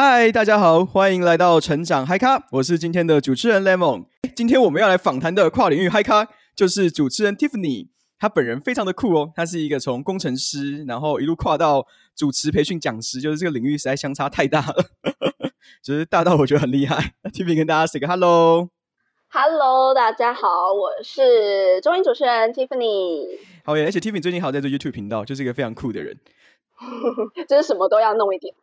嗨，大家好，欢迎来到成长嗨咖，我是今天的主持人 Lemon。今天我们要来访谈的跨领域嗨咖，就是主持人 Tiffany。她本人非常的酷哦，她是一个从工程师，然后一路跨到主持培训讲师，就是这个领域实在相差太大了，就是大到我觉得很厉害。Tiffany 跟大家 say 个 hello。Hello，大家好，我是中英主持人 Tiffany。好耶，而且 Tiffany 最近好在做 YouTube 频道，就是一个非常酷的人，就是什么都要弄一点。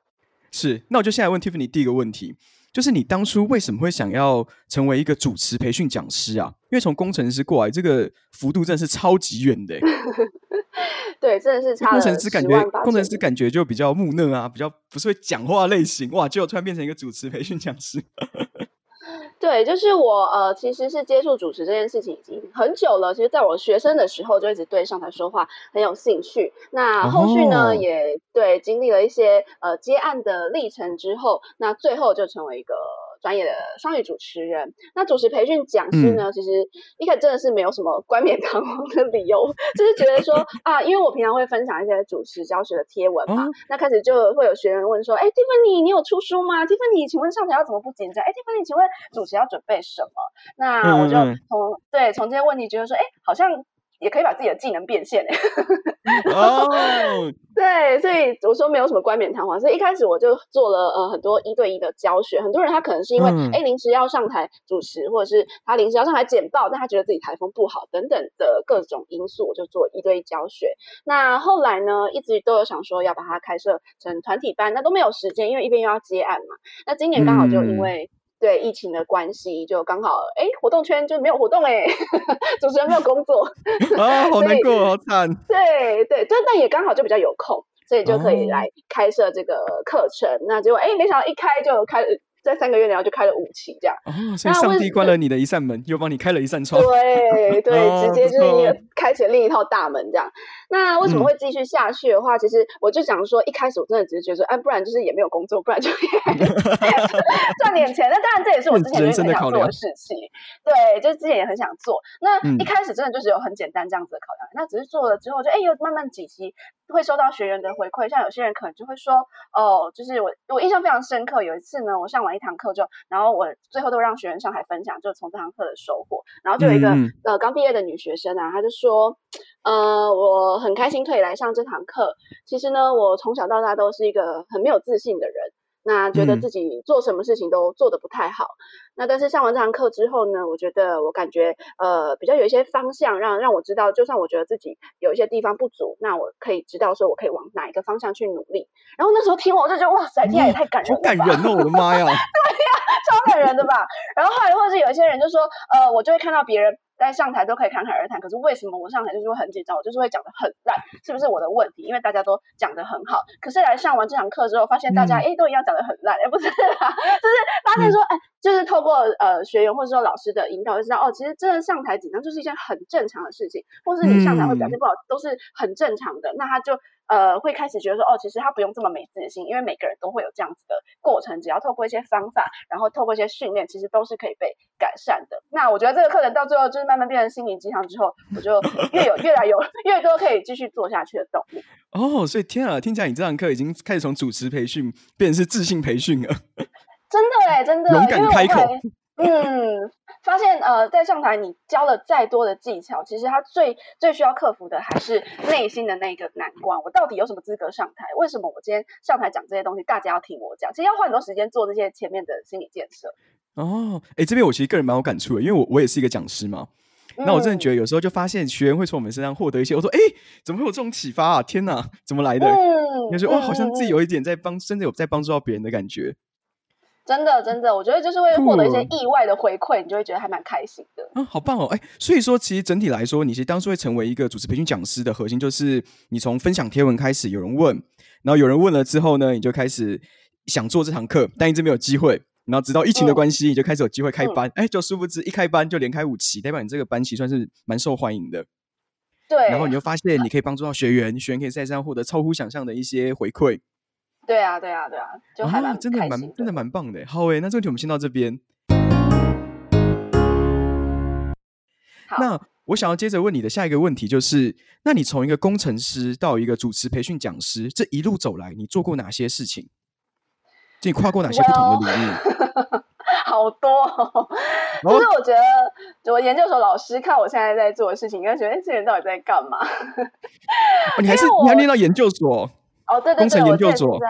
是，那我就现在问 Tiffany 第一个问题，就是你当初为什么会想要成为一个主持培训讲师啊？因为从工程师过来，这个幅度真的是超级远的。对，真的是差。工程师感觉，工程师感觉就比较木讷啊，比较不是会讲话类型。哇，结果突然变成一个主持培训讲师。对，就是我呃，其实是接触主持这件事情已经很久了。其实，在我学生的时候就一直对上台说话很有兴趣。那后续呢，哦、也对经历了一些呃接案的历程之后，那最后就成为一个。专业的双语主持人，那主持培训讲师呢？嗯、其实一开始真的是没有什么冠冕堂皇的理由，就是觉得说 啊，因为我平常会分享一些主持教学的贴文嘛，哦、那开始就会有学员问说，哎，Tiffany，你有出书吗？Tiffany，请问上台要怎么不紧张？哎，Tiffany，请问主持要准备什么？那我就从、嗯、对从这些问题觉得说，哎，好像。也可以把自己的技能变现 哦，oh. 对，所以我说没有什么冠冕堂皇，所以一开始我就做了呃很多一对一的教学。很多人他可能是因为哎临、嗯、时要上台主持，或者是他临时要上台简报，但他觉得自己台风不好等等的各种因素，我就做一对一教学。那后来呢，一直都有想说要把它开设成团体班，那都没有时间，因为一边又要接案嘛。那今年刚好就因为、嗯。对疫情的关系，就刚好哎，活动圈就没有活动哎，主持人没有工作 啊，好难过，好惨。对对，但但也刚好就比较有空，所以就可以来开设这个课程。哦、那结果哎，没想到一开就开。在三个月，然后就开了五期这样。哦，所以上帝关了你的一扇门，又帮你开了一扇窗。对对，直接就是开启了另一套大门这样。那为什么会继续下去的话，其实我就想说，一开始我真的只是觉得说，哎，不然就是也没有工作，不然就 赚点钱。那当然这也是我之前也很想做的事情。对，就是之前也很想做。那一开始真的就是有很简单这样子的考量，那只是做了之后，就哎，又慢慢几期会收到学员的回馈，像有些人可能就会说，哦，就是我我印象非常深刻，有一次呢，我上完。一堂课就，然后我最后都让学生上台分享，就从这堂课的收获。然后就有一个、嗯、呃刚毕业的女学生啊，她就说，呃，我很开心可以来上这堂课。其实呢，我从小到大都是一个很没有自信的人。那觉得自己做什么事情都做得不太好，嗯、那但是上完这堂课之后呢，我觉得我感觉呃比较有一些方向让，让让我知道，就算我觉得自己有一些地方不足，那我可以知道说我可以往哪一个方向去努力。然后那时候听我就觉得哇塞，听起来也太感人了，好感人哦，我的妈呀，对呀，超感人的吧。然后后来或者是有一些人就说，呃，我就会看到别人。在上台都可以侃侃而谈，可是为什么我上台就是会很紧张？我就是会讲的很烂，是不是我的问题？因为大家都讲的很好，可是来上完这堂课之后，发现大家哎、嗯、都一样讲的很烂，哎不是啦，就是发现说哎、嗯，就是透过呃学员或者说老师的引导，就知道哦，其实真的上台紧张就是一件很正常的事情，或是你上台会表现不好、嗯、都是很正常的。那他就。呃，会开始觉得说，哦，其实他不用这么没自信，因为每个人都会有这样子的过程，只要透过一些方法，然后透过一些训练，其实都是可以被改善的。那我觉得这个课程到最后就是慢慢变成心灵鸡汤之后，我就 越有越来有越多可以继续做下去的动力。哦，所以天啊，听起来你这堂课已经开始从主持培训变成是自信培训了。真的哎，真的，勇敢开口。嗯，发现呃，在上台你教了再多的技巧，其实他最最需要克服的还是内心的那个难关。我到底有什么资格上台？为什么我今天上台讲这些东西，大家要听我讲？其实要花很多时间做这些前面的心理建设。哦，哎，这边我其实个人蛮有感触的，因为我我也是一个讲师嘛。那我真的觉得有时候就发现学员会从我们身上获得一些，我说哎，怎么会有这种启发啊？天哪，怎么来的？嗯，就觉得哇，好像自己有一点在帮，真的有在帮助到别人的感觉。真的，真的，我觉得就是会获得一些意外的回馈，你就会觉得还蛮开心的。嗯，好棒哦！哎，所以说，其实整体来说，你其实当初会成为一个主持培训讲师的核心，就是你从分享贴文开始，有人问，然后有人问了之后呢，你就开始想做这堂课，但一直没有机会，然后直到疫情的关系，嗯、你就开始有机会开班。哎、嗯，就殊不知一开班就连开五期，代表你这个班期算是蛮受欢迎的。对，然后你就发现你可以帮助到学员，学员可以在身上获得超乎想象的一些回馈。对啊，对啊，对啊，就还蛮、啊、真的蛮真的蛮棒的。好诶，那这问题我们先到这边。那我想要接着问你的下一个问题就是：那你从一个工程师到一个主持培训讲师，这一路走来，你做过哪些事情？就你跨过哪些不同的领域？好多、哦，就是我觉得，就我研究所老师看我现在在做的事情，应该觉得哎，这人到底在干嘛？哦、你还是你还念到研究所？哦，对对对，工程研究所在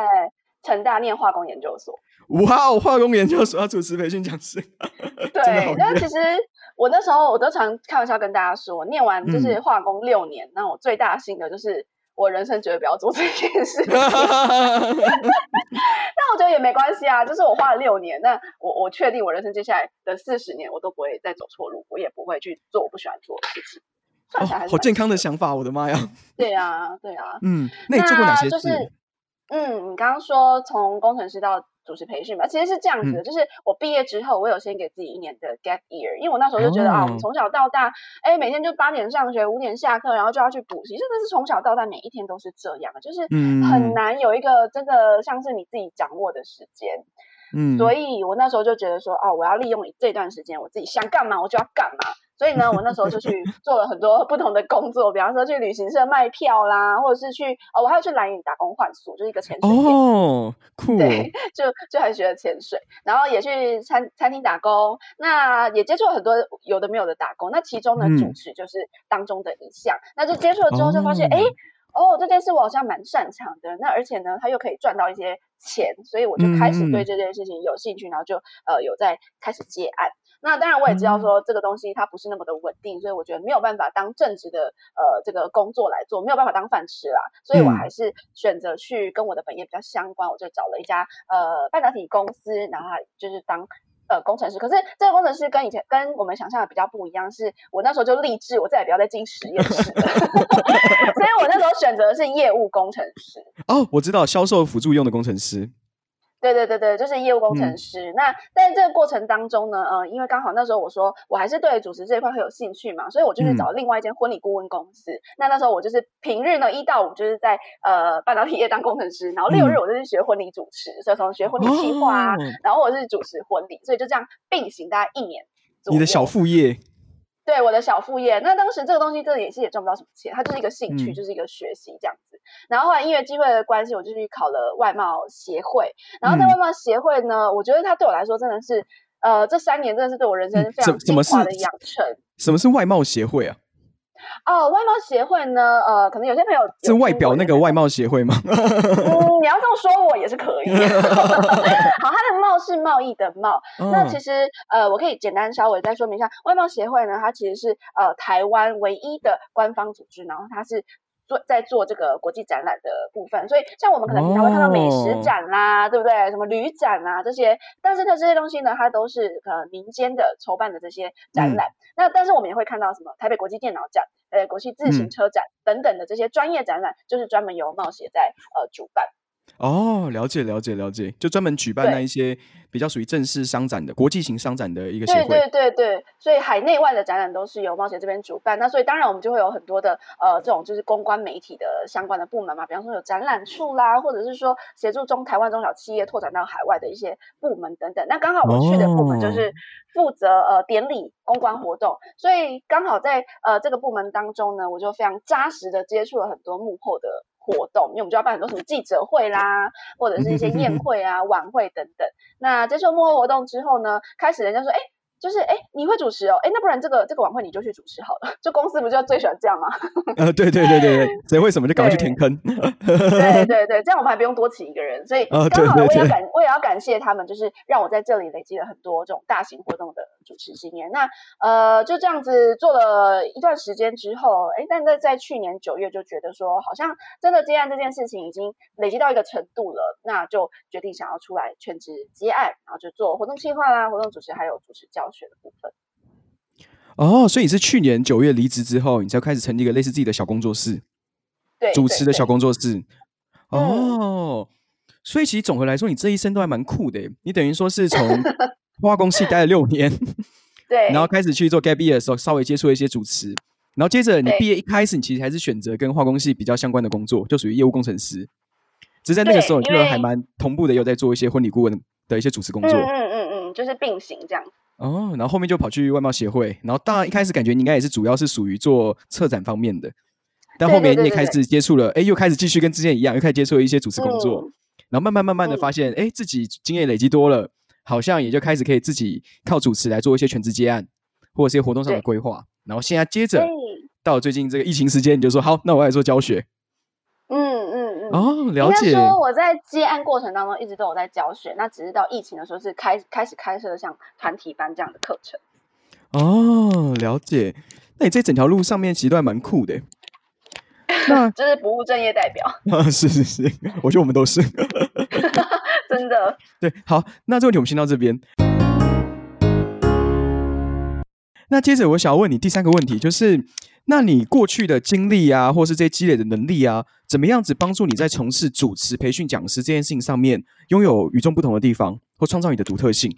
成大念化工研究所。哇哦，化工研究所要主持培训讲师。对，那其实我那时候我都常开玩笑跟大家说，念完就是化工六年，那、嗯、我最大的心得就是。我人生绝对不要做这件事 那我觉得也没关系啊。就是我花了六年，那我我确定我人生接下来的四十年，我都不会再走错路，我也不会去做我不喜欢做的事情。算起来、哦、好健康的想法，我的妈呀！对啊，对啊。嗯，那你做过哪些事？就是嗯，你刚刚说从工程师到。主持培训吧，其实是这样子的，嗯、就是我毕业之后，我有先给自己一年的 gap year，因为我那时候就觉得、哦、啊，我们从小到大，哎，每天就八点上学，五点下课，然后就要去补习，真的是从小到大每一天都是这样，就是很难有一个真的像是你自己掌握的时间。嗯，所以我那时候就觉得说，哦，我要利用这段时间，我自己想干嘛我就要干嘛。所以呢，我那时候就去做了很多不同的工作，比方说去旅行社卖票啦，或者是去哦，我还要去蓝屿打工换宿，就是一个潜水店哦，酷，对，就就还学了潜水，然后也去餐餐厅打工，那也接触了很多有的没有的打工，那其中呢，主持就是当中的一项，嗯、那就接触了之后就发现，哎、哦，哦，这件事我好像蛮擅长的，那而且呢，他又可以赚到一些钱，所以我就开始对这件事情有兴趣，嗯、然后就呃有在开始接案。那当然，我也知道说这个东西它不是那么的稳定，嗯、所以我觉得没有办法当正职的呃这个工作来做，没有办法当饭吃啦，所以我还是选择去跟我的本业比较相关，我就找了一家呃半导体公司，然后就是当呃工程师。可是这个工程师跟以前跟我们想象的比较不一样，是我那时候就立志，我再也不要再进实验室了，所以我那时候选择的是业务工程师。哦，我知道销售辅助用的工程师。对对对对，就是业务工程师。嗯、那在这个过程当中呢，呃，因为刚好那时候我说我还是对主持这一块很有兴趣嘛，所以我就去找另外一间婚礼顾问公司。嗯、那那时候我就是平日呢一到五就是在呃半导体业当工程师，然后六日我就去学婚礼主持，嗯、所以从学婚礼计划啊，哦、然后我是主持婚礼，所以就这样并行大概一年。你的小副业。对，我的小副业，那当时这个东西真的也是也赚不到什么钱，它就是一个兴趣，嗯、就是一个学习这样子。然后后来因为机会的关系，我就去考了外贸协会。然后在外贸协会呢，嗯、我觉得它对我来说真的是，呃，这三年真的是对我人生非常精华的养成。什么是外贸协会啊？哦，外贸协会呢？呃，可能有些朋友是外表那个外贸协会吗？嗯，你要这么说，我也是可以。好，它的贸是贸易的贸。哦、那其实呃，我可以简单稍微再说明一下，外贸协会呢，它其实是呃台湾唯一的官方组织，然后它是。做在做这个国际展览的部分，所以像我们可能平常会看到美食展啦，哦、对不对？什么旅展啊这些，但是它这些东西呢，它都是呃民间的筹办的这些展览。嗯、那但是我们也会看到什么台北国际电脑展、呃国际自行车展等等的这些专业展览，嗯、就是专门由冒险在呃主办。哦，了解了解了解，就专门举办那一些比较属于正式商展的国际型商展的一个协会。对对对对，所以海内外的展览都是由冒险这边主办。那所以当然我们就会有很多的呃这种就是公关媒体的相关的部门嘛，比方说有展览处啦，或者是说协助中台湾中小企业拓展到海外的一些部门等等。那刚好我去的部门就是负责、哦、呃典礼公关活动，所以刚好在呃这个部门当中呢，我就非常扎实的接触了很多幕后的。活动，因为我们就要办很多什么记者会啦，或者是一些宴会啊、晚会等等。那接受幕后活动之后呢，开始人家说，哎。就是哎，你会主持哦？哎，那不然这个这个晚会你就去主持好了。就公司不就最喜欢这样吗？呃，对对对对对，谁会什么就赶快去填坑。对对对，这样我们还不用多请一个人。所以刚好我也要感我也要感谢他们，就是让我在这里累积了很多这种大型活动的主持经验。那呃，就这样子做了一段时间之后，哎，但在在去年九月就觉得说，好像真的接案这件事情已经累积到一个程度了，那就决定想要出来全职接案，然后就做活动计划啦、活动主持还有主持教学的部分。哦，所以你是去年九月离职之后，你才开始成立一个类似自己的小工作室，对，主持的小工作室。哦，所以其实总的来说，你这一生都还蛮酷的。你等于说是从化工系待了六年，对，然后开始去做 gap year 的时候，稍微接触了一些主持，然后接着你毕业一开始，你其实还是选择跟化工系比较相关的工作，就属于业务工程师。只是在那个时候，你就还蛮同步的，又在做一些婚礼顾问的一些主持工作。嗯嗯嗯，就是并行这样。哦，然后后面就跑去外贸协会，然后当然一开始感觉你应该也是主要是属于做策展方面的，但后面你也开始接触了，哎，又开始继续跟之前一样，又开始接触了一些主持工作，嗯、然后慢慢慢慢的发现，哎、嗯，自己经验累积多了，好像也就开始可以自己靠主持来做一些全职接案，或者是一些活动上的规划。然后现在接着到最近这个疫情时间，你就说好，那我来做教学。嗯嗯嗯。哦，了解。说我在接案过程当中一直都有在教学，那只是到疫情的时候是开开始开设像团体班这样的课程。哦，了解。那你这整条路上面其实都还蛮酷的。那这是不务正业代表。啊，是是是，我觉得我们都是。真的。对，好，那这个问题我们先到这边。那接着我想要问你第三个问题，就是，那你过去的经历啊，或是这些积累的能力啊，怎么样子帮助你在从事主持培训讲师这件事情上面，拥有与众不同的地方，或创造你的独特性？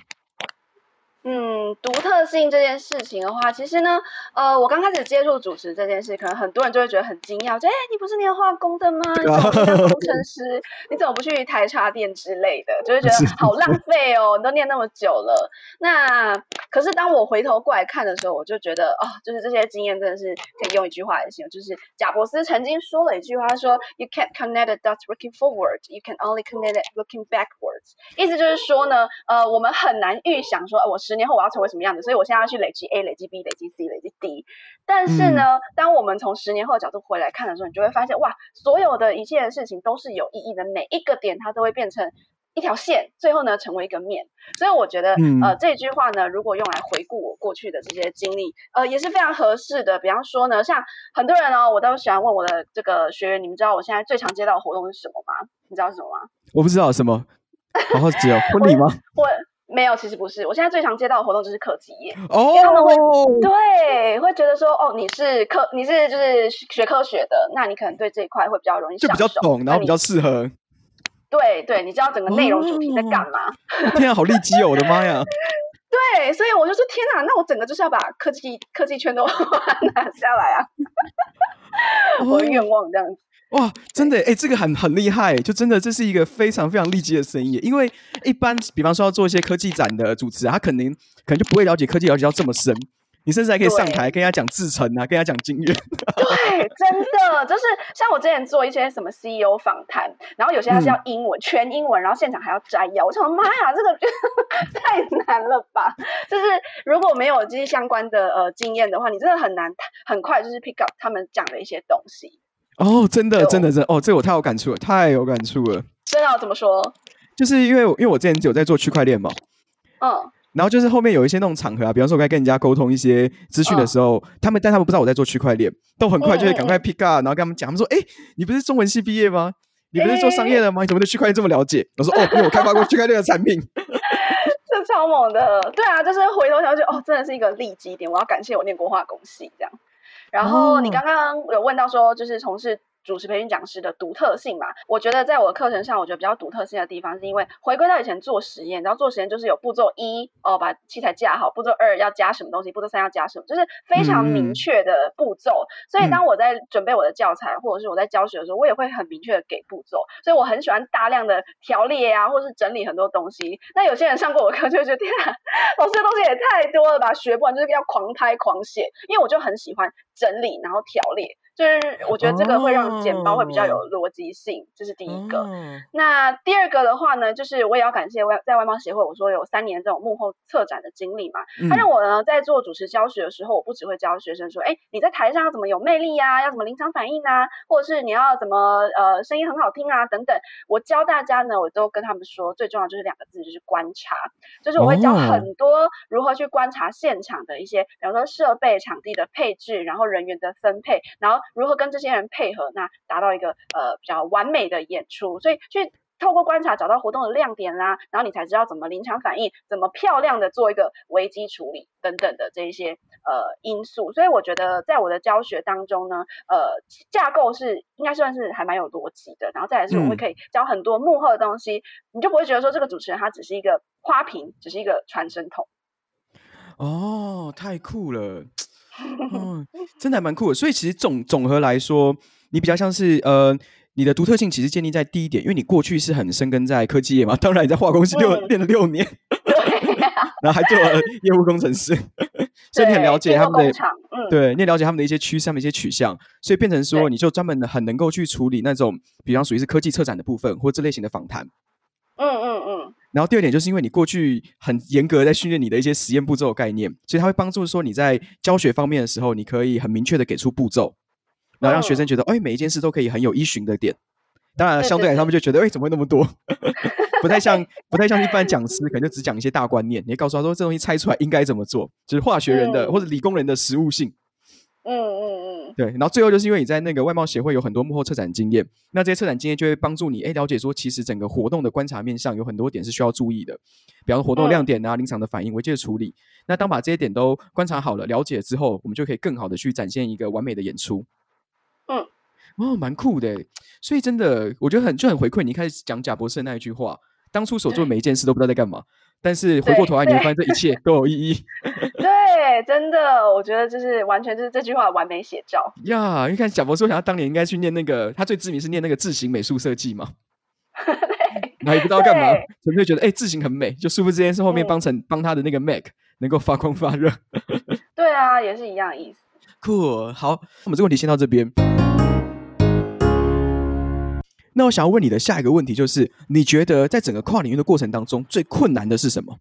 嗯，独特性这件事情的话，其实呢，呃，我刚开始接触主持这件事，可能很多人就会觉得很惊讶，就哎，你不是念化工的吗？你怎么不当工程 师？你怎么不去台茶店之类的？就会觉得好浪费哦，你都念那么久了。那可是当我回头过来看的时候，我就觉得哦，就是这些经验真的是可以用一句话来形容，就是贾伯斯曾经说了一句话，说 You can't connect the dots looking forward, you can only connect it looking backwards。意思就是说呢，呃，我们很难预想说，呃，我十年后我要成为什么样子，所以我现在要去累积 A、累积 B、累积 C、累积 D。但是呢，嗯、当我们从十年后的角度回来看的时候，你就会发现，哇，所有的一切的事情都是有意义的，每一个点它都会变成一条线，最后呢成为一个面。所以我觉得，嗯、呃，这句话呢，如果用来回顾我过去的这些经历，呃，也是非常合适的。比方说呢，像很多人哦，我都喜欢问我的这个学员，你们知道我现在最常接到的活动是什么吗？你知道是什么吗？我不知道什么，好好奇哦，婚礼吗？我。我没有，其实不是。我现在最常接到的活动就是科技业，哦，因为他们会对会觉得说，哦，你是科，你是就是学科学的，那你可能对这一块会比较容易就比较懂，然后比较适合。对对，你知道整个内容主题在干嘛？哦、天啊，好利基哦！我的妈呀！对，所以我就说，天啊，那我整个就是要把科技科技圈都 拿下来啊！我的愿望这样子。哇，真的哎，这个很很厉害，就真的这是一个非常非常利基的生意。因为一般，比方说要做一些科技展的主持，他肯定可能就不会了解科技，了解到这么深。你甚至还可以上台跟人家讲制程啊，跟人家讲经验。对，真的就是像我之前做一些什么 CEO 访谈，然后有些他是要英文、嗯、全英文，然后现场还要摘要。我想说，妈呀，这个 太难了吧？就是如果没有这些相关的呃经验的话，你真的很难很快就是 pick up 他们讲的一些东西。哦，真的，真的，真的哦，这我太有感触了，太有感触了。真的？怎么说？就是因为，因为我之前有在做区块链嘛，嗯，然后就是后面有一些那种场合啊，比方说我该跟人家沟通一些资讯的时候，嗯、他们但他们不知道我在做区块链，都很快就会赶快 pick up，、嗯、然后跟他们讲，他们说，哎，你不是中文系毕业吗？你不是做商业的吗？你怎么对区块链这么了解？我说，哦，因为我开发过区块链的产品。这超猛的，对啊，就是回头想就哦，真的是一个利基点，我要感谢我念过化工系这样。然后你刚刚有问到说，就是从事主持培训讲师的独特性嘛？我觉得在我的课程上，我觉得比较独特性的地方，是因为回归到以前做实验，然后做实验就是有步骤一哦，把器材架好；步骤二要加什么东西；步骤三要加什么，就是非常明确的步骤。嗯、所以当我在准备我的教材，或者是我在教学的时候，我也会很明确的给步骤。所以我很喜欢大量的条列啊，或是整理很多东西。那有些人上过我课就会觉得，天啊，老师的东西也太多了吧，学不完，就是要狂拍狂写。因为我就很喜欢整理，然后条列。就是我觉得这个会让简报会比较有逻辑性，这、oh. 是第一个。Oh. 那第二个的话呢，就是我也要感谢外在外贸协会，我说有三年这种幕后策展的经历嘛，他让我呢在做主持教学的时候，我不只会教学生说，哎，你在台上要怎么有魅力啊，要怎么临场反应啊，或者是你要怎么呃声音很好听啊等等。我教大家呢，我都跟他们说，最重要就是两个字，就是观察。就是我会教很多如何去观察现场的一些，比方说设备、场地的配置，然后人员的分配，然后。如何跟这些人配合，那达到一个呃比较完美的演出？所以去透过观察找到活动的亮点啦，然后你才知道怎么临场反应，怎么漂亮的做一个危机处理等等的这一些呃因素。所以我觉得在我的教学当中呢，呃架构是应该算是还蛮有逻辑的。然后再来是我会可以教很多幕后的东西，嗯、你就不会觉得说这个主持人他只是一个花瓶，只是一个传声筒。哦，太酷了。嗯，真的还蛮酷的。所以其实总总和来说，你比较像是呃，你的独特性其实建立在第一点，因为你过去是很深耕在科技业嘛，当然你在化工系六练了六年，然后还做了业务工程师，所以你很了解他们的，嗯，对，你也了解他们的一些趋势、他们一些取向，所以变成说，你就专门的很能够去处理那种，比方属于是科技策展的部分或这类型的访谈。嗯嗯嗯。然后第二点就是因为你过去很严格在训练你的一些实验步骤概念，所以它会帮助说你在教学方面的时候，你可以很明确的给出步骤，然后让学生觉得，哎、嗯，每一件事都可以很有依循的点。当然，相对来，他们就觉得，哎，怎么会那么多？不太像，不太像一般讲师，可能就只讲一些大观念。你告诉他说，这东西猜出来应该怎么做，就是化学人的、嗯、或者理工人的实务性。嗯嗯嗯。对，然后最后就是因为你在那个外贸协会有很多幕后策展经验，那这些策展经验就会帮助你，哎，了解说其实整个活动的观察面向有很多点是需要注意的，比方说活动亮点啊、临、嗯、场的反应、违纪的处理。那当把这些点都观察好了、了解之后，我们就可以更好的去展现一个完美的演出。嗯，哦，蛮酷的。所以真的，我觉得很就很回馈你一开始讲贾博士的那一句话。当初所做的每一件事都不知道在干嘛，但是回过头来你会发现这一切都有意义。对，真的，我觉得就是完全就是这句话的完美写照。呀，因为看贾伯斯，我想他当年应该去念那个，他最知名是念那个字形美术设计嘛。对。然后也不知道干嘛，纯粹觉得哎字形很美，就殊不知这件事后面帮成帮他的那个 Mac 能够发光发热。对啊，也是一样的意思。Cool，好，我们这个问题先到这边。那我想要问你的下一个问题就是，你觉得在整个跨领域的过程当中，最困难的是什么？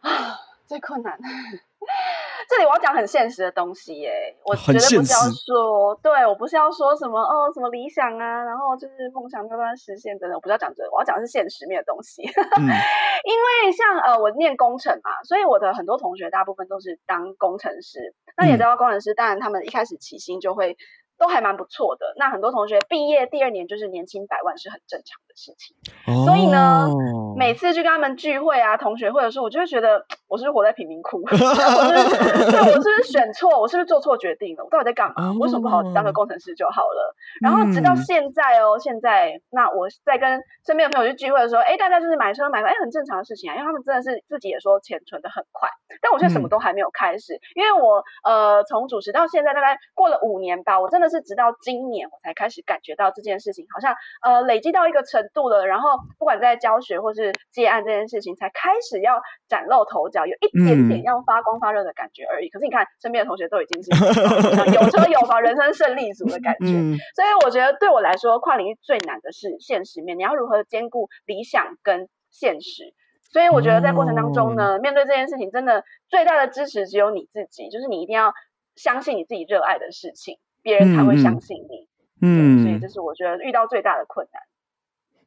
啊，最困难，这里我要讲很现实的东西耶。我绝对不是要说，对我不是要说什么哦，什么理想啊，然后就是梦想慢慢实现等等，我不是要讲这个，我要讲的是现实面的东西。嗯、因为像呃，我念工程嘛，所以我的很多同学大部分都是当工程师。那也知道工程师，当然他们一开始起薪就会。都还蛮不错的。那很多同学毕业第二年就是年薪百万是很正常的事情。哦、所以呢，每次去跟他们聚会啊、同学会的时候，我就会觉得我是不是活在贫民窟？我是不是对，我是不是选错？我是不是做错决定了？我到底在干嘛？哦、为什么不好当个工程师就好了？然后直到现在哦，嗯、现在那我在跟身边的朋友去聚会的时候，哎，大家就是买车买房，哎，很正常的事情啊，因为他们真的是自己也说钱存的很快，但我现在什么都还没有开始，嗯、因为我呃从主持到现在大概过了五年吧，我真的。是直到今年我才开始感觉到这件事情好像呃累积到一个程度了，然后不管在教学或是接案这件事情，才开始要崭露头角，有一点点要发光发热的感觉而已。嗯、可是你看身边的同学都已经是 有车有房、人生胜利组的感觉，嗯、所以我觉得对我来说，跨领域最难的是现实面，你要如何兼顾理想跟现实。所以我觉得在过程当中呢，哦、面对这件事情，真的最大的支持只有你自己，就是你一定要相信你自己热爱的事情。别人才会相信你，嗯，所以这是我觉得遇到最大的困难。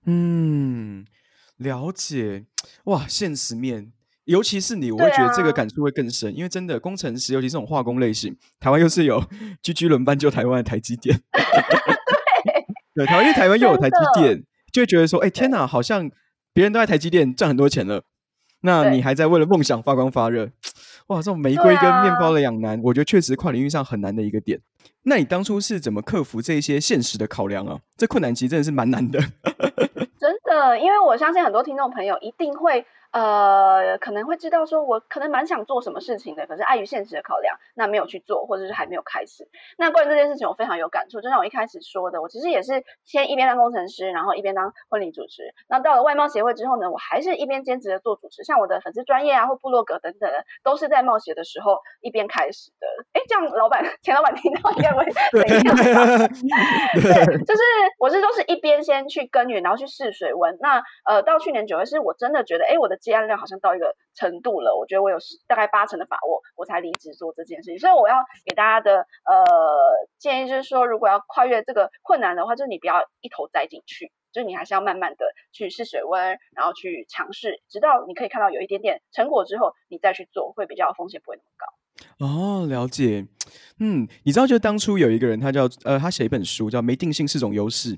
嗯，了解，哇，现实面，尤其是你，我会觉得这个感触会更深，啊、因为真的工程师，尤其是这种化工类型，台湾又是有 居居轮班救台湾的台积电，对，对，台湾因为台湾又有台积电，就会觉得说，哎，天哪，好像别人都在台积电赚很多钱了，那你还在为了梦想发光发热。哇，这种玫瑰跟面包的两难，啊、我觉得确实跨领域上很难的一个点。那你当初是怎么克服这些现实的考量啊？这困难其实真的是蛮难的。真的，因为我相信很多听众朋友一定会。呃，可能会知道说，我可能蛮想做什么事情的，可是碍于现实的考量，那没有去做，或者是还没有开始。那关于这件事情，我非常有感触。就像我一开始说的，我其实也是先一边当工程师，然后一边当婚礼主持。那到了外贸协会之后呢，我还是一边兼职的做主持。像我的粉丝专业啊，或部落格等等的，都是在冒险的时候一边开始的。哎，这样老板、前老板听到应该会 怎样？对，就是我是都是一边先去耕耘，然后去试水温。那呃，到去年九月，是我真的觉得，哎，我的。接案量好像到一个程度了，我觉得我有大概八成的把握，我才离职做这件事情。所以我要给大家的呃建议就是说，如果要跨越这个困难的话，就是你不要一头栽进去，就是你还是要慢慢的去试水温，然后去尝试，直到你可以看到有一点点成果之后，你再去做，会比较风险不会那么高。哦，了解。嗯，你知道，就当初有一个人，他叫呃，他写一本书叫《没定性是种优势》。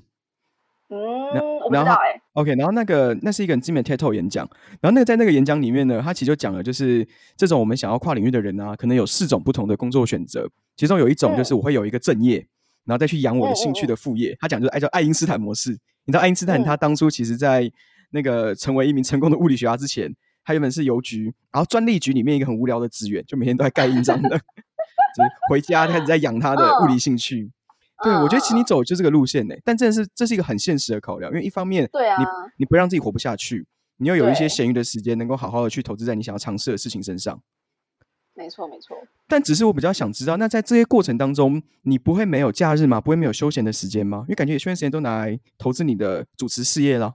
嗯，那我不知道哎、欸。OK，然后那个那是一个很知名的 TED Talk 演讲，然后那个在那个演讲里面呢，他其实就讲了，就是这种我们想要跨领域的人啊，可能有四种不同的工作选择，其中有一种就是我会有一个正业，嗯、然后再去养我的兴趣的副业。嗯嗯、他讲就是爱叫爱因斯坦模式。你知道爱因斯坦他当初其实在那个成为一名成功的物理学家之前，他原本是邮局，然后专利局里面一个很无聊的职员，就每天都在盖印章的，就是回家开始在养他的物理兴趣。哦对，我觉得其实你走就是这个路线呢，但真的是这是一个很现实的考量，因为一方面，对啊，你你不让自己活不下去，你要有一些闲余的时间，能够好好的去投资在你想要尝试的事情身上。没错，没错。但只是我比较想知道，那在这些过程当中，你不会没有假日吗？不会没有休闲的时间吗？因为感觉你休闲时间都拿来投资你的主持事业了。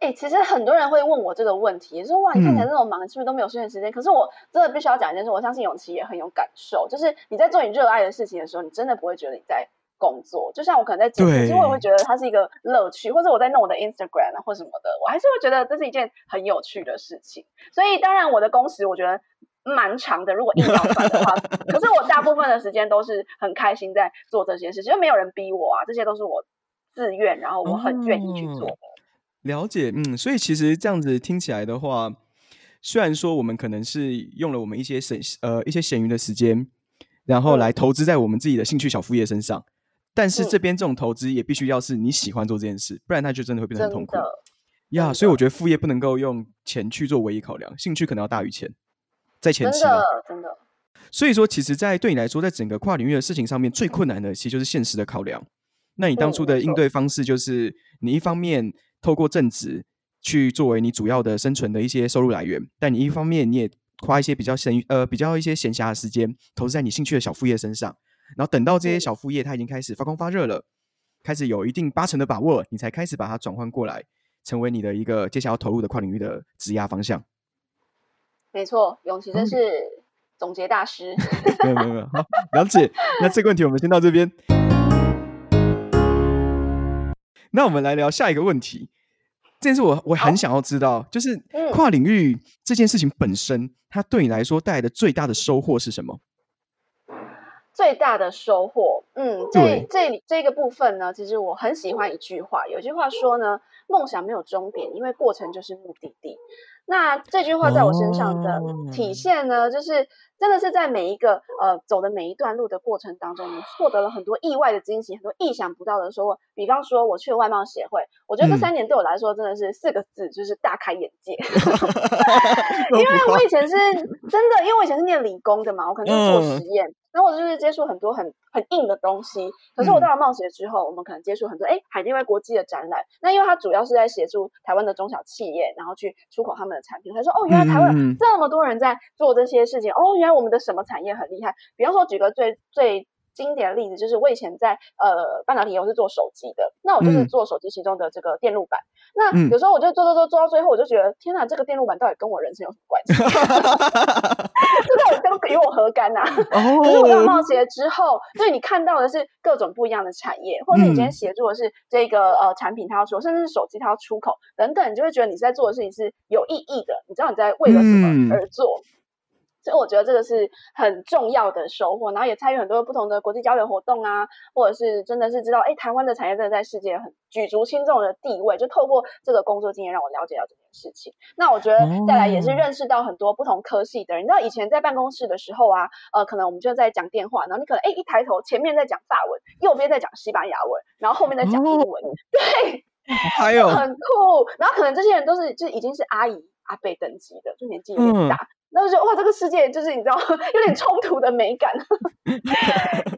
哎、欸，其实很多人会问我这个问题，说哇，你看起来那么忙，是不是都没有休闲时间？可是我真的必须要讲一件事，我相信永琪也很有感受，就是你在做你热爱的事情的时候，你真的不会觉得你在工作。就像我可能在剪辑，其实我也会觉得它是一个乐趣，或者我在弄我的 Instagram 啊或什么的，我还是会觉得这是一件很有趣的事情。所以当然我的工时我觉得蛮长的，如果硬要算的话，可是我大部分的时间都是很开心在做这些事情，就没有人逼我啊，这些都是我自愿，然后我很愿意去做的。嗯了解，嗯，所以其实这样子听起来的话，虽然说我们可能是用了我们一些闲呃一些闲余的时间，然后来投资在我们自己的兴趣小副业身上，嗯、但是这边这种投资也必须要是你喜欢做这件事，不然它就真的会变得很痛苦。呀，所以我觉得副业不能够用钱去做唯一考量，兴趣可能要大于钱，在前期。真的，真的。所以说，其实，在对你来说，在整个跨领域的事情上面，最困难的其实就是现实的考量。那你当初的应对方式就是，你一方面。透过正职去作为你主要的生存的一些收入来源，但你一方面你也花一些比较闲呃比较一些闲暇的时间投资在你兴趣的小副业身上，然后等到这些小副业它已经开始发光发热了，开始有一定八成的把握，你才开始把它转换过来，成为你的一个接下来要投入的跨领域的职业方向。没错，永琪真是总结大师。没有没有没有，好，了解。那这个问题我们先到这边。那我们来聊下一个问题。这件事我我很想要知道，就是跨领域这件事情本身，它对你来说带来的最大的收获是什么？最大的收获，嗯，这这这个部分呢，其实我很喜欢一句话，有句话说呢，梦想没有终点，因为过程就是目的地。那这句话在我身上的体现呢，就是。真的是在每一个呃走的每一段路的过程当中，你获得了很多意外的惊喜，很多意想不到的收获。比方说，我去了外贸协会，我觉得这三年对我来说真的是四个字，就是大开眼界。因为我以前是真的，因为我以前是念理工的嘛，我可能做实验。嗯然后我就是接触很多很很硬的东西，可是我到了贸协之后，嗯、我们可能接触很多哎海内外国际的展览。那因为它主要是在协助台湾的中小企业，然后去出口他们的产品。他说哦，原来台湾这么多人在做这些事情，嗯、哦，原来我们的什么产业很厉害。比方说，举个最最。经典的例子就是我以前在呃半导体，我是做手机的，那我就是做手机其中的这个电路板。嗯、那有时候我就做做做做到最后，我就觉得天哪，这个电路板到底跟我人生有什么关系？这到底跟与我何干呐、啊？哦、可是我到贸协之后，所以你看到的是各种不一样的产业，或者你今天协助的是这个呃产品它要出，甚至是手机它要出口等等，你就会觉得你在做的事情是有意义的，你知道你在为了什么而做。嗯所以我觉得这个是很重要的收获，然后也参与很多不同的国际交流活动啊，或者是真的是知道，哎，台湾的产业真的在世界很举足轻重的地位，就透过这个工作经验让我了解到这件事情。那我觉得再来也是认识到很多不同科系的人，你知道以前在办公室的时候啊，呃，可能我们就在讲电话，然后你可能哎一抬头，前面在讲法文，右边在讲西班牙文，然后后面在讲英文，对，还有很酷，然后可能这些人都是就已经是阿姨阿伯等级的，就年纪有点大。嗯那就觉得哇，这个世界就是你知道 有点冲突的美感。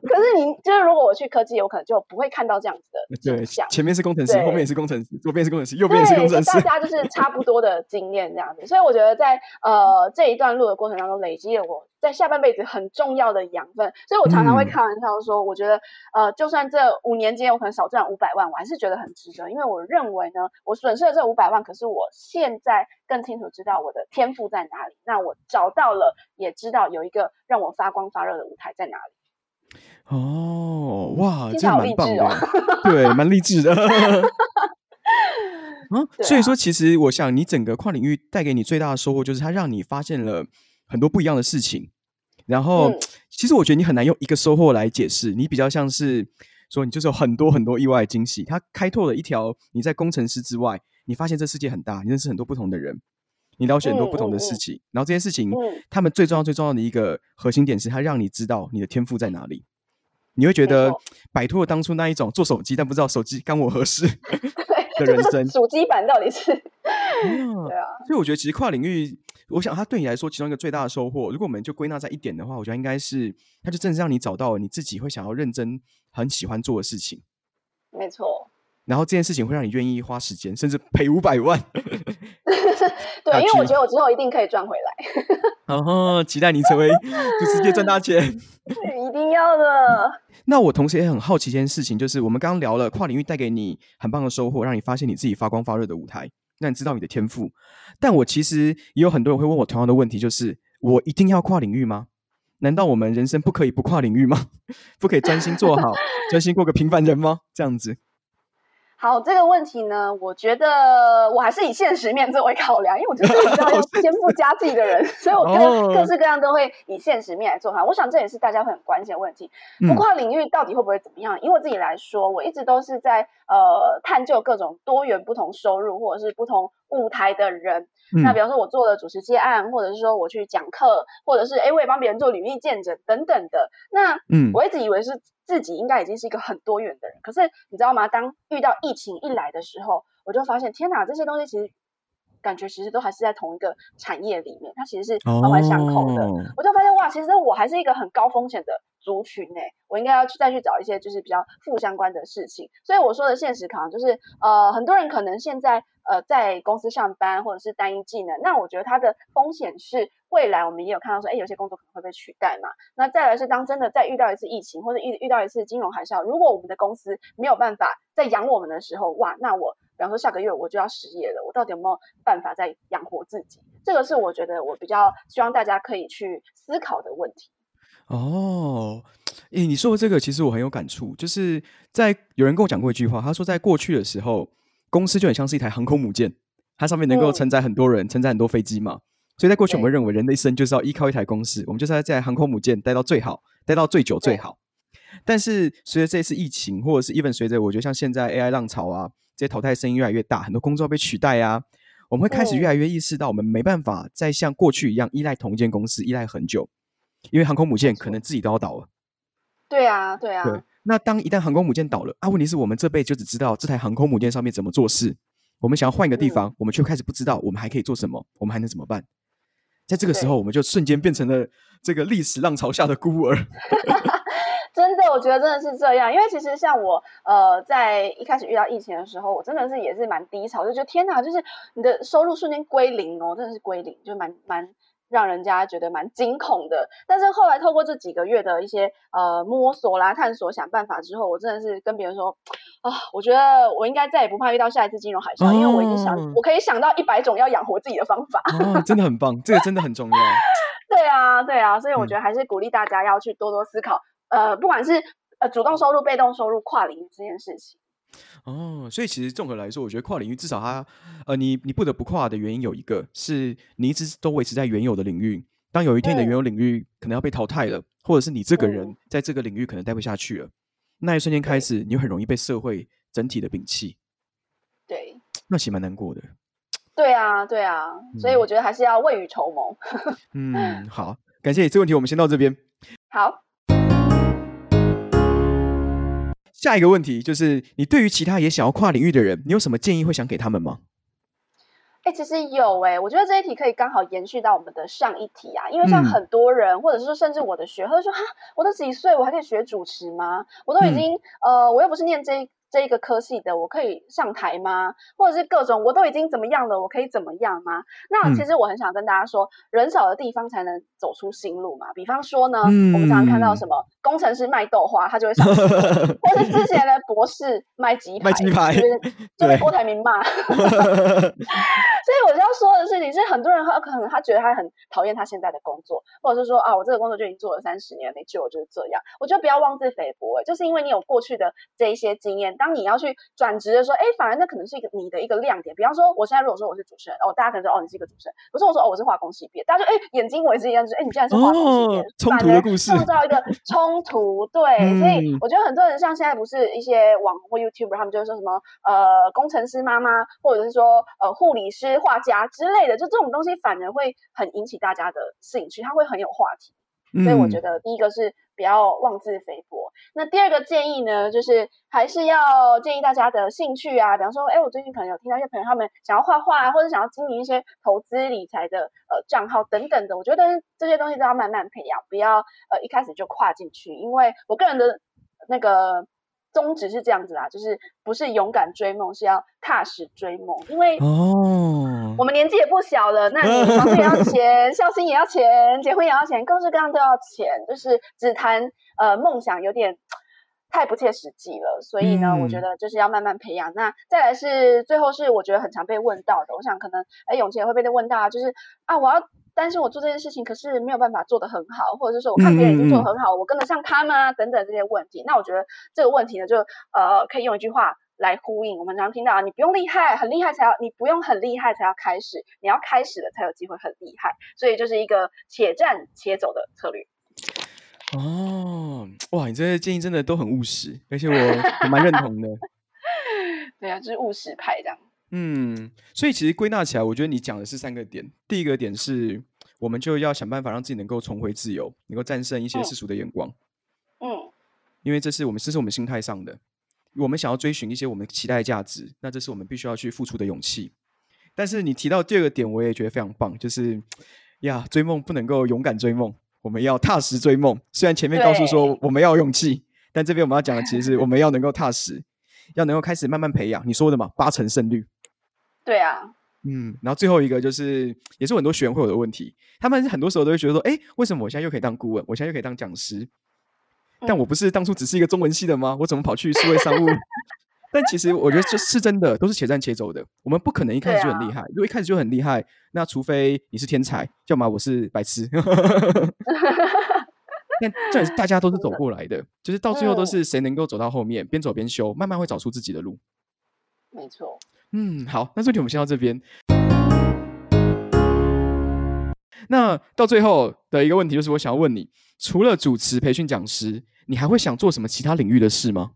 可是你就是如果我去科技，我可能就不会看到这样子的对象。前面是工程师，后面也是工程师，左边是工程师，右边也是工程师。大家就是差不多的经验这样子，所以我觉得在呃这一段路的过程当中，累积了我在下半辈子很重要的养分。所以我常常会开玩笑说，我觉得呃，就算这五年间我可能少赚五百万，我还是觉得很值得，因为我认为呢，我损失了这五百万，可是我现在更清楚知道我的天赋在哪里。那我找到了，也知道有一个让我发光发热的舞台在哪里。哦，哇，这蛮棒的，哦、对，蛮励志的。嗯，啊、所以说，其实我想，你整个跨领域带给你最大的收获，就是它让你发现了很多不一样的事情。然后，嗯、其实我觉得你很难用一个收获来解释，你比较像是说，你就是有很多很多意外的惊喜。它开拓了一条你在工程师之外，你发现这世界很大，你认识很多不同的人，你了解很多不同的事情。然后这些事情，嗯、他们最重要最重要的一个核心点是，它让你知道你的天赋在哪里。你会觉得摆脱了当初那一种做手机但不知道手机干我何事 的人生，主机版到底是？对啊，所以我觉得其实跨领域，我想它对你来说其中一个最大的收获，如果我们就归纳在一点的话，我觉得应该是它就正是让你找到你自己会想要认真、很喜欢做的事情。没错。然后这件事情会让你愿意花时间，甚至赔五百万。对，因为我觉得我之后一定可以赚回来。哦，期待你成为就直接赚大钱。一定要的。那我同时也很好奇一件事情，就是我们刚刚聊了跨领域带给你很棒的收获，让你发现你自己发光发热的舞台，让你知道你的天赋。但我其实也有很多人会问我同样的问题，就是我一定要跨领域吗？难道我们人生不可以不跨领域吗？不可以专心做好，专心过个平凡人吗？这样子。好，这个问题呢，我觉得我还是以现实面作为考量，因为我就是一个要 天赋佳绩的人，所以我各各式各样都会以现实面来做哈。我想这也是大家会很关心的问题，不跨领域到底会不会怎么样？以我自己来说，我一直都是在呃探究各种多元不同收入或者是不同舞台的人。嗯、那比方说，我做了主持接案，或者是说我去讲课，或者是哎，我也帮别人做履历见证等等的。那嗯，我一直以为是。自己应该已经是一个很多元的人，可是你知道吗？当遇到疫情一来的时候，我就发现，天哪，这些东西其实感觉其实都还是在同一个产业里面，它其实是环环相扣的。Oh. 我就发现，哇，其实我还是一个很高风险的族群诶，我应该要去再去找一些就是比较负相关的事情。所以我说的现实可能就是，呃，很多人可能现在呃在公司上班或者是单一技能，那我觉得它的风险是。未来我们也有看到说，哎，有些工作可能会被取代嘛。那再来是当真的再遇到一次疫情，或者遇遇到一次金融海啸，如果我们的公司没有办法再养我们的时候，哇，那我比方说下个月我就要失业了，我到底有没有办法再养活自己？这个是我觉得我比较希望大家可以去思考的问题。哦，诶，你说的这个其实我很有感触，就是在有人跟我讲过一句话，他说在过去的时候，公司就很像是一台航空母舰，它上面能够承载很多人，承载很多飞机嘛。所以在过去，我们认为人的一生就是要依靠一台公司，我们就是要在航空母舰待到最好，待到最久最好。但是随着这次疫情，或者是 even 随着我觉得像现在 AI 浪潮啊，这些淘汰声音越来越大，很多工作被取代啊，我们会开始越来越意识到，我们没办法再像过去一样依赖同一间公司依赖很久，因为航空母舰可能自己都要倒了。对啊，对啊。对。那当一旦航空母舰倒了啊，问题是我们这辈子就只知道这台航空母舰上面怎么做事，我们想要换一个地方，嗯、我们却开始不知道我们还可以做什么，我们还能怎么办？在这个时候，我们就瞬间变成了这个历史浪潮下的孤儿。真的，我觉得真的是这样。因为其实像我，呃，在一开始遇到疫情的时候，我真的是也是蛮低潮，就觉得天哪，就是你的收入瞬间归零哦，真的是归零，就蛮蛮。让人家觉得蛮惊恐的，但是后来透过这几个月的一些呃摸索啦、探索、想办法之后，我真的是跟别人说啊，我觉得我应该再也不怕遇到下一次金融海啸，哦、因为我已经想，我可以想到一百种要养活自己的方法。哦，真的很棒，这个真的很重要。对啊，对啊，所以我觉得还是鼓励大家要去多多思考，嗯、呃，不管是呃主动收入、被动收入、跨领域这件事情。哦，所以其实综合来说，我觉得跨领域至少它，呃，你你不得不跨的原因有一个是你一直都维持在原有的领域。当有一天你的原有领域可能要被淘汰了，或者是你这个人在这个领域可能待不下去了，那一瞬间开始，你很容易被社会整体的摒弃。对，那其实蛮难过的。对啊，对啊，所以我觉得还是要未雨绸缪。嗯，好，感谢你。这个问题我们先到这边。好。下一个问题就是，你对于其他也想要跨领域的人，你有什么建议会想给他们吗？哎、欸，其实有哎、欸，我觉得这一题可以刚好延续到我们的上一题啊，因为像很多人，嗯、或者是甚至我的学，他就说哈，我都几岁，我还可以学主持吗？我都已经、嗯、呃，我又不是念这一。这一个科系的，我可以上台吗？或者是各种，我都已经怎么样了，我可以怎么样吗？那其实我很想跟大家说，嗯、人少的地方才能走出新路嘛。比方说呢，嗯、我们常常看到什么工程师卖豆花，他就会上，或是之前的博士卖鸡排，卖鸡排就被 郭台铭骂。所以我就要说的事情是，很多人他可能他觉得他很讨厌他现在的工作，或者是说啊，我这个工作就已经做了三十年没救，就是这样。我觉得不要妄自菲薄，就是因为你有过去的这一些经验。当你要去转职的时候，哎，反而那可能是一个你的一个亮点。比方说，我现在如果说我是主持人，哦，大家可能说，哦，你是一个主持人。不是我说，哦，我是化工系毕业，大家就哎，眼睛为之一亮，就是哎，你竟然是化工系毕业，冲突的故事，创造一个冲突。对，嗯、所以我觉得很多人像现在不是一些网红或 YouTuber，他们就会说什么呃，工程师妈妈，或者是说呃，护理师、画家之类的，就这种东西反而会很引起大家的兴趣，它会很有话题。所以我觉得第一个是不要妄自菲薄。那第二个建议呢，就是还是要建议大家的兴趣啊，比方说，哎，我最近可能有听到一些朋友他们想要画画啊，或者想要经营一些投资理财的呃账号等等的，我觉得这些东西都要慢慢培养，不要呃一开始就跨进去。因为我个人的那个宗旨是这样子啦，就是不是勇敢追梦，是要踏实追梦。因为哦，我们年纪也不小了，那你房子也要钱，孝心也要钱，结婚也要钱，各式各样都要钱，就是只谈呃梦想有点太不切实际了。所以呢，嗯、我觉得就是要慢慢培养。那再来是最后是我觉得很常被问到的，我想可能哎永琪也会被问到，就是啊我要。担心我做这件事情可是没有办法做得很好，或者是说我看别人已经做得很好，嗯、我跟得上他吗？等等这些问题，那我觉得这个问题呢，就呃可以用一句话来呼应。我们常听到啊，你不用厉害，很厉害才要，你不用很厉害才要开始，你要开始了才有机会很厉害。所以就是一个且战且走的策略。哦，哇，你这些建议真的都很务实，而且我 我蛮认同的。对啊，就是务实派这样。嗯，所以其实归纳起来，我觉得你讲的是三个点。第一个点是，我们就要想办法让自己能够重回自由，能够战胜一些世俗的眼光。嗯，因为这是我们，这是我们心态上的。我们想要追寻一些我们期待的价值，那这是我们必须要去付出的勇气。但是你提到第二个点，我也觉得非常棒，就是呀，追梦不能够勇敢追梦，我们要踏实追梦。虽然前面告诉说我们要勇气，但这边我们要讲的 其实是我们要能够踏实，要能够开始慢慢培养。你说的嘛，八成胜率。对啊，嗯，然后最后一个就是，也是很多学员会有的问题，他们很多时候都会觉得说，哎，为什么我现在又可以当顾问，我现在又可以当讲师，嗯、但我不是当初只是一个中文系的吗？我怎么跑去数位商务？但其实我觉得这是真的，都是且战且走的。我们不可能一开始就很厉害，啊、如果一开始就很厉害，那除非你是天才，要么我是白痴。但这大家都是走过来的，就是到最后都是谁能够走到后面，边走边修，慢慢会找出自己的路。没错。嗯，好，那这题我们先到这边。那到最后的一个问题就是，我想要问你，除了主持、培训、讲师，你还会想做什么其他领域的事吗？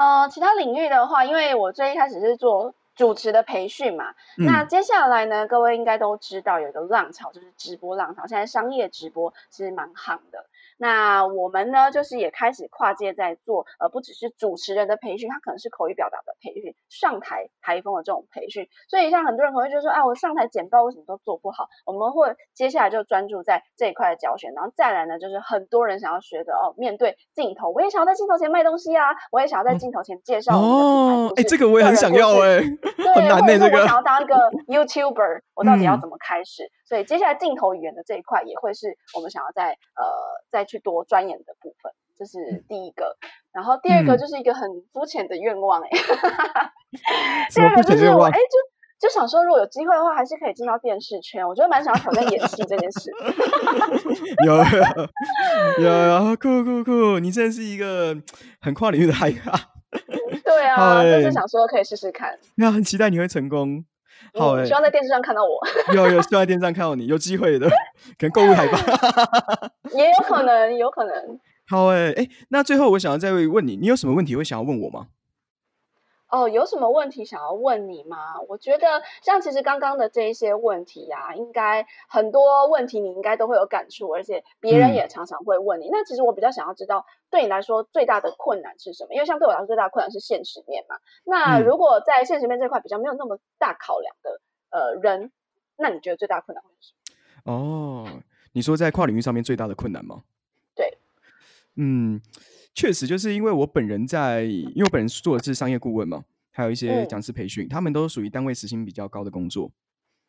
呃，其他领域的话，因为我最一开始是做主持的培训嘛，嗯、那接下来呢，各位应该都知道有一个浪潮，就是直播浪潮，现在商业直播其实蛮夯的。那我们呢，就是也开始跨界在做，呃，不只是主持人的培训，它可能是口语表达的培训，上台台风的这种培训。所以像很多人可能会觉得说，哎，我上台简报为什么都做不好？我们会接下来就专注在这一块的教学，然后再来呢，就是很多人想要学的哦，面对镜头，我也想要在镜头前卖东西啊，我也想要在镜头前介绍哦，哎，这个我也很想要哎，对，很难的这个，我想要当一个 YouTuber，我到底要怎么开始？嗯、所以接下来镜头语言的这一块也会是我们想要在呃再去多钻研的部分，这是第一个。然后第二个就是一个很肤浅的愿望哎，第二个就是我哎就就想说，如果有机会的话，还是可以进到电视圈。我觉得蛮想要挑战演戏这件事。有有有酷酷酷！你真的是一个很跨领域的嗨咖。对啊，就是想说可以试试看。那很期待你会成功。好、欸，希望在电视上看到我。有 有，希望在电视上看到你，有机会的，可能购物台吧。也有可能，有可能。好诶，诶，那最后我想要再问你，你有什么问题会想要问我吗？哦，有什么问题想要问你吗？我觉得像其实刚刚的这一些问题呀、啊，应该很多问题你应该都会有感触，而且别人也常常会问你。嗯、那其实我比较想要知道，对你来说最大的困难是什么？因为像对我来说最大的困难是现实面嘛。那如果在现实面这块比较没有那么大考量的呃人，那你觉得最大的困难会是什么？哦，你说在跨领域上面最大的困难吗？对，嗯。确实，就是因为我本人在，因为我本人做的是商业顾问嘛，还有一些讲师培训，嗯、他们都属于单位时薪比较高的工作。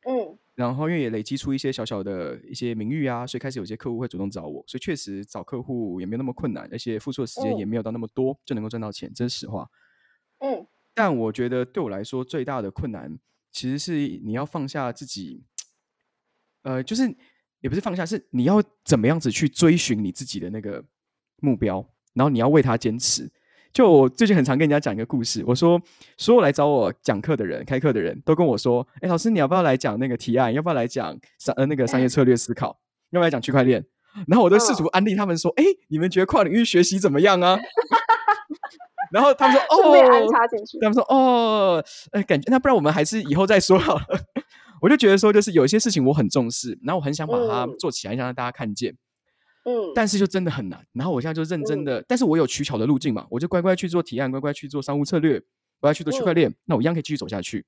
嗯，然后因为也累积出一些小小的一些名誉啊，所以开始有些客户会主动找我，所以确实找客户也没有那么困难，而且付出的时间也没有到那么多，嗯、就能够赚到钱，这是实话。嗯，但我觉得对我来说最大的困难，其实是你要放下自己，呃，就是也不是放下，是你要怎么样子去追寻你自己的那个目标。然后你要为他坚持。就我最近很常跟人家讲一个故事，我说所有来找我讲课的人、开课的人都跟我说：“哎，老师，你要不要来讲那个提案？要不要来讲商呃那个商业策略思考？要不要来讲区块链？”然后我都试图安利他们说：“哎，你们觉得跨领域学习怎么样啊？” 然后他们说：“哦。”他们说：“哦，哎，感觉那不然我们还是以后再说好了。” 我就觉得说，就是有一些事情我很重视，然后我很想把它做起来，想让大家看见。嗯，但是就真的很难。然后我现在就认真的，嗯、但是我有取巧的路径嘛，我就乖乖去做提案，乖乖去做商务策略，乖乖去做区块链，嗯、那我一样可以继续走下去。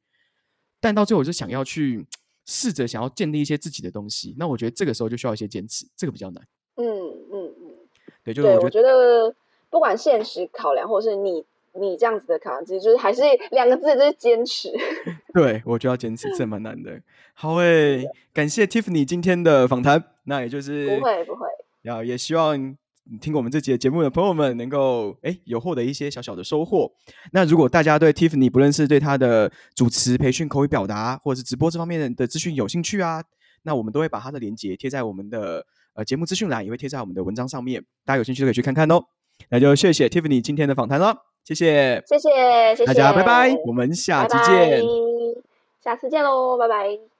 但到最后，我就想要去试着想要建立一些自己的东西。那我觉得这个时候就需要一些坚持，这个比较难。嗯嗯嗯，对，就是我觉得，不管现实考量，或是你你这样子的考量，其实就是还是两个字，就是坚持。对，我就要坚持，这蛮难的。好诶，感谢 Tiffany 今天的访谈。那也就是不会不会，然后也希望。听过我们这集节目的朋友们，能够哎有获得一些小小的收获。那如果大家对 Tiffany 不论是对她的主持培训、口语表达，或者是直播这方面的资讯有兴趣啊，那我们都会把她的链接贴在我们的呃节目资讯栏，也会贴在我们的文章上面。大家有兴趣都可以去看看哦。那就谢谢 Tiffany 今天的访谈了，谢谢，谢谢，谢谢大家，拜拜，我们下期见，拜拜，下次见喽，拜拜。